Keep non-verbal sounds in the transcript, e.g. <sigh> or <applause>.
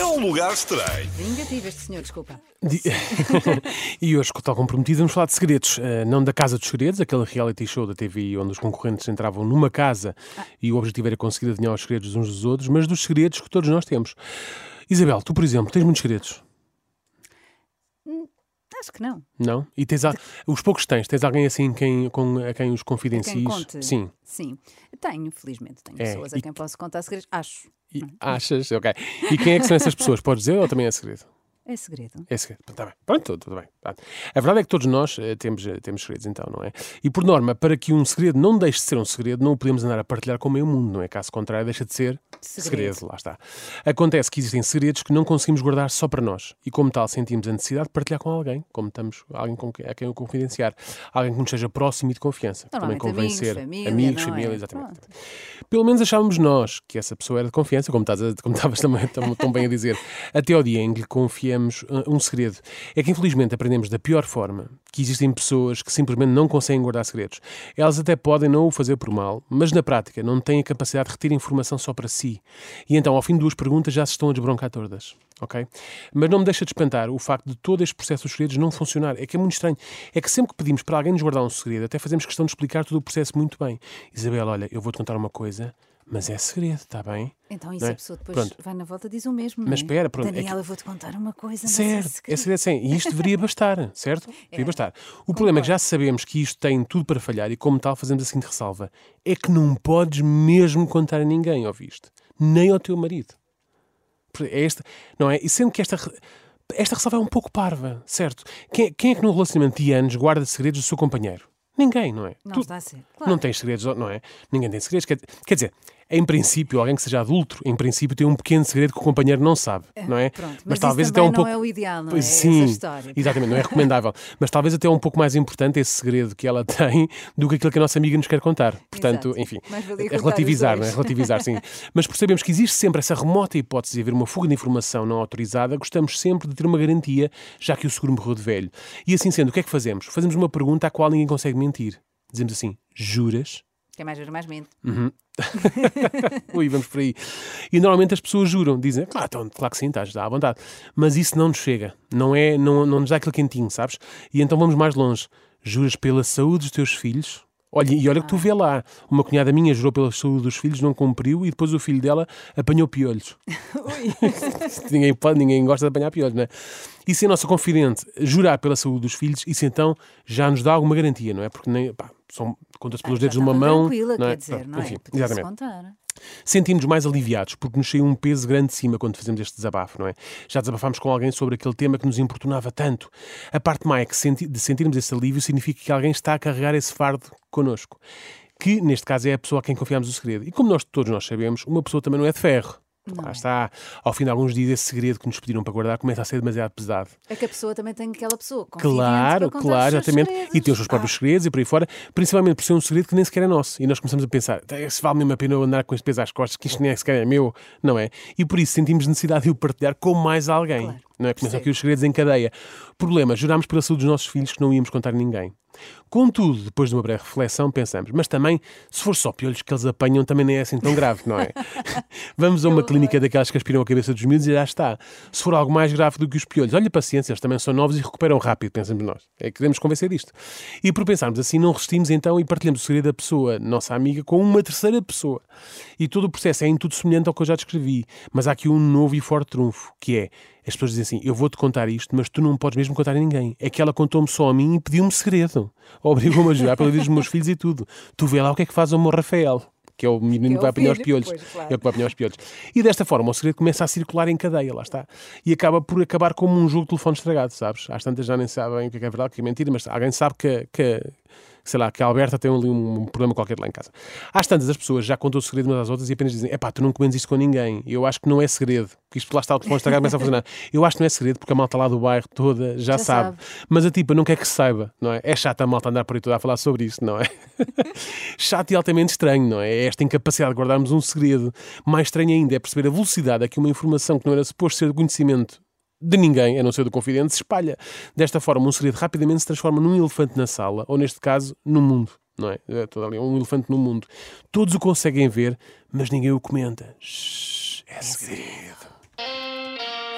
é um lugar estranho. Vingativo este senhor, desculpa. <laughs> E hoje, tal comprometido, vamos falar de segredos. Eh, não da Casa dos Segredos, aquele reality show da TV onde os concorrentes entravam numa casa e o objetivo era conseguir adivinhar os segredos uns dos outros, mas dos segredos que todos nós temos. Isabel, tu, por exemplo, tens muitos segredos? Acho que não. Não? E tens a- os poucos tens, tens alguém assim quem, com, a quem os Quem confidencias? conte. Sim. Sim. Tenho, felizmente. Tenho É, pessoas e- a quem posso contar segredos. Acho. E achas? Ok. E quem é que são essas pessoas? Podes dizer ou também é segredo? É segredo. É segredo. Está bem. Pronto, tudo, bem. A verdade é que todos nós eh, temos, eh, temos segredos, então, não é? E por norma, para que um segredo não deixe de ser um segredo, não o podemos andar a partilhar com o meio mundo, não é? Caso contrário, deixa de ser segredo. Segredo. Lá está. Acontece que existem segredos que não conseguimos guardar só para nós. E como tal, sentimos a necessidade de partilhar com alguém, como estamos, alguém com quem, a quem o confidenciar. Alguém que nos seja próximo e de confiança. Também convém amigos, ser. família, amigos, é? família, exatamente. Pronto. Pelo menos achávamos nós que essa pessoa era de confiança, como, estás como estavas também tão, tão bem a dizer, até ao dia em que lhe confiamos uh, um segredo. É que infelizmente aprendemos da pior forma que existem pessoas que simplesmente não conseguem guardar segredos. Elas até podem não o fazer por mal, mas na prática não têm a capacidade de reter informação só para si. E então, ao fim de duas perguntas, já se estão a desbroncar todas. Mas não me deixa de espantar o facto de todo este processo dos segredos não funcionar. É que é muito estranho. É que sempre que pedimos para alguém nos guardar um segredo, até fazemos questão de explicar todo o processo muito bem. Isabel, olha, eu vou-te contar uma coisa, mas é segredo, está bem? Então, e se é? a pessoa depois Pronto. vai na volta diz o mesmo? Mas é? espera, pronto, é que- Daniela, eu vou-te contar uma coisa, mas Certo, é é segredo. sim. E isto deveria bastar, certo? <laughs> Deveria É. bastar. O problema é que já sabemos que isto tem tudo para falhar e, como tal, fazemos a seguinte ressalva: é que não podes mesmo contar a ninguém, ouviste? Nem ao teu marido. É esta, não é? E sendo que esta. Esta ressalva é um pouco parva, certo? Quem, quem é que num relacionamento de anos guarda segredos do seu companheiro? Ninguém, não é? Não Tu- está a ser. Claro. não tens segredos, não é? Ninguém tem segredos. Quer, quer dizer, em princípio, alguém que seja adulto, em princípio, tem um pequeno segredo que o companheiro não sabe, não é? Pronto, mas, mas talvez até um não pouco. é o ideal, não é? sim, exatamente, não é recomendável. <laughs> Mas talvez até um pouco mais importante esse segredo que ela <laughs> tem do que aquilo que a nossa amiga nos quer contar. Portanto, Exato. enfim, é relativizar, não é? Relativizar, sim. <laughs> Mas percebemos que existe sempre essa remota hipótese de haver uma fuga de informação não autorizada, gostamos sempre de ter uma garantia, já que o seguro morreu de velho. E assim sendo, o que é que fazemos? Fazemos uma pergunta à qual ninguém consegue mentir. Dizemos assim: juras? Quem mais jura mais mente. <laughs> Ui, vamos por aí. E normalmente as pessoas juram, dizem, claro, então, claro que sim, estás à vontade. Mas isso não nos chega, não, é, não, não nos dá aquele quentinho, sabes? E então vamos mais longe. Juras pela saúde dos teus filhos? Olha, e olha que tu vê lá, uma cunhada minha jurou pela saúde dos filhos, não cumpriu, e depois o filho dela apanhou piolhos. <laughs> <laughs> ninguém pode, ninguém gosta de apanhar piolhos, não é? E se a nossa confidente jurar pela saúde dos filhos, isso então já nos dá alguma garantia, não é? Porque nem, pá, são, conta-se pelos Ah, dedos de uma mão. tranquila, não é? quer dizer, não é? Enfim, exatamente contar. sentimos mais aliviados porque nos saiu um peso grande de cima quando fazemos este desabafo, não é? Já desabafámos com alguém sobre aquele tema que nos importunava tanto. A parte má é que senti- de sentirmos esse alívio significa que alguém está a carregar esse fardo connosco. Que, neste caso, é a pessoa a quem confiamos o segredo. E como nós todos nós sabemos, uma pessoa também não é de ferro. Lá está. Ao fim de alguns dias, esse segredo que nos pediram para guardar começa a ser demasiado pesado. É que a pessoa também tem aquela pessoa Claro, claro, exatamente. E tem os seus próprios Ah, segredos e por aí fora, principalmente por ser um segredo que nem sequer é nosso. E nós começamos a pensar, "Até se vale mesmo a pena eu andar com este peso às costas, que isto nem sequer é meu, não é? E por isso sentimos necessidade de o partilhar com mais alguém. Claro, não é? Começam aqui os segredos em cadeia. Problema, jurámos pela saúde dos nossos filhos que não íamos contar a ninguém. Contudo, depois de uma breve reflexão, pensamos, mas também, se for só piolhos que eles apanham, também nem é assim tão grave, não é? <laughs> <laughs> Vamos a uma clínica daquelas que aspiram a cabeça dos miúdos e já está. Se for algo mais grave do que os piolhos, olha, paciência, eles também são novos e recuperam rápido, pensamos nós. É que queremos convencer disto. E por pensarmos assim, não resistimos então e partilhamos o segredo da pessoa, nossa amiga, com uma terceira pessoa. E todo o processo é em tudo semelhante ao que eu já descrevi. Mas há aqui um novo e forte trunfo, que é, as pessoas dizem assim, eu vou-te contar isto, mas tu não podes mesmo contar a ninguém. É que ela contou-me só a mim e pediu-me segredo. <laughs> Obrigou-me a jurar pela vida dos meus filhos e tudo. Tu vê lá o que é que faz o meu Rafael. Que é o menino Que é vai apanhar os piolhos. pois, claro. É o que vai apanhar os piolhos. E desta forma o segredo começa a circular em cadeia, lá está. E acaba por acabar como um jogo de telefone estragado, sabes? Às tantas já nem sabem o que é, que é verdade, o que é mentira, mas alguém sabe que, que, sei lá, que a Alberta tem ali um, problema qualquer lá em casa. Às tantas, as pessoas já contam o segredo umas às outras e apenas dizem: epá, tu não comentas isto com ninguém. Eu acho que não é segredo. Porque isto lá está o telefone estragado começa a funcionar. <laughs> Eu acho que não é segredo porque a malta lá do bairro toda já, Já sabe. sabe. Mas a tipa não quer que se saiba, não é? É chata a malta andar por aí toda a falar sobre isto, não é? <laughs> Chato e altamente estranho, não é? É esta incapacidade de guardarmos um segredo. Mais estranho ainda é perceber a velocidade a que uma informação que não era suposto ser de conhecimento de ninguém, a não ser do confidente, se espalha. Desta forma, um segredo rapidamente se transforma num elefante na sala, ou neste caso, no mundo. Não é? É todo ali, um elefante no mundo. Todos o conseguem ver, mas ninguém o comenta. Shhh, é segredo.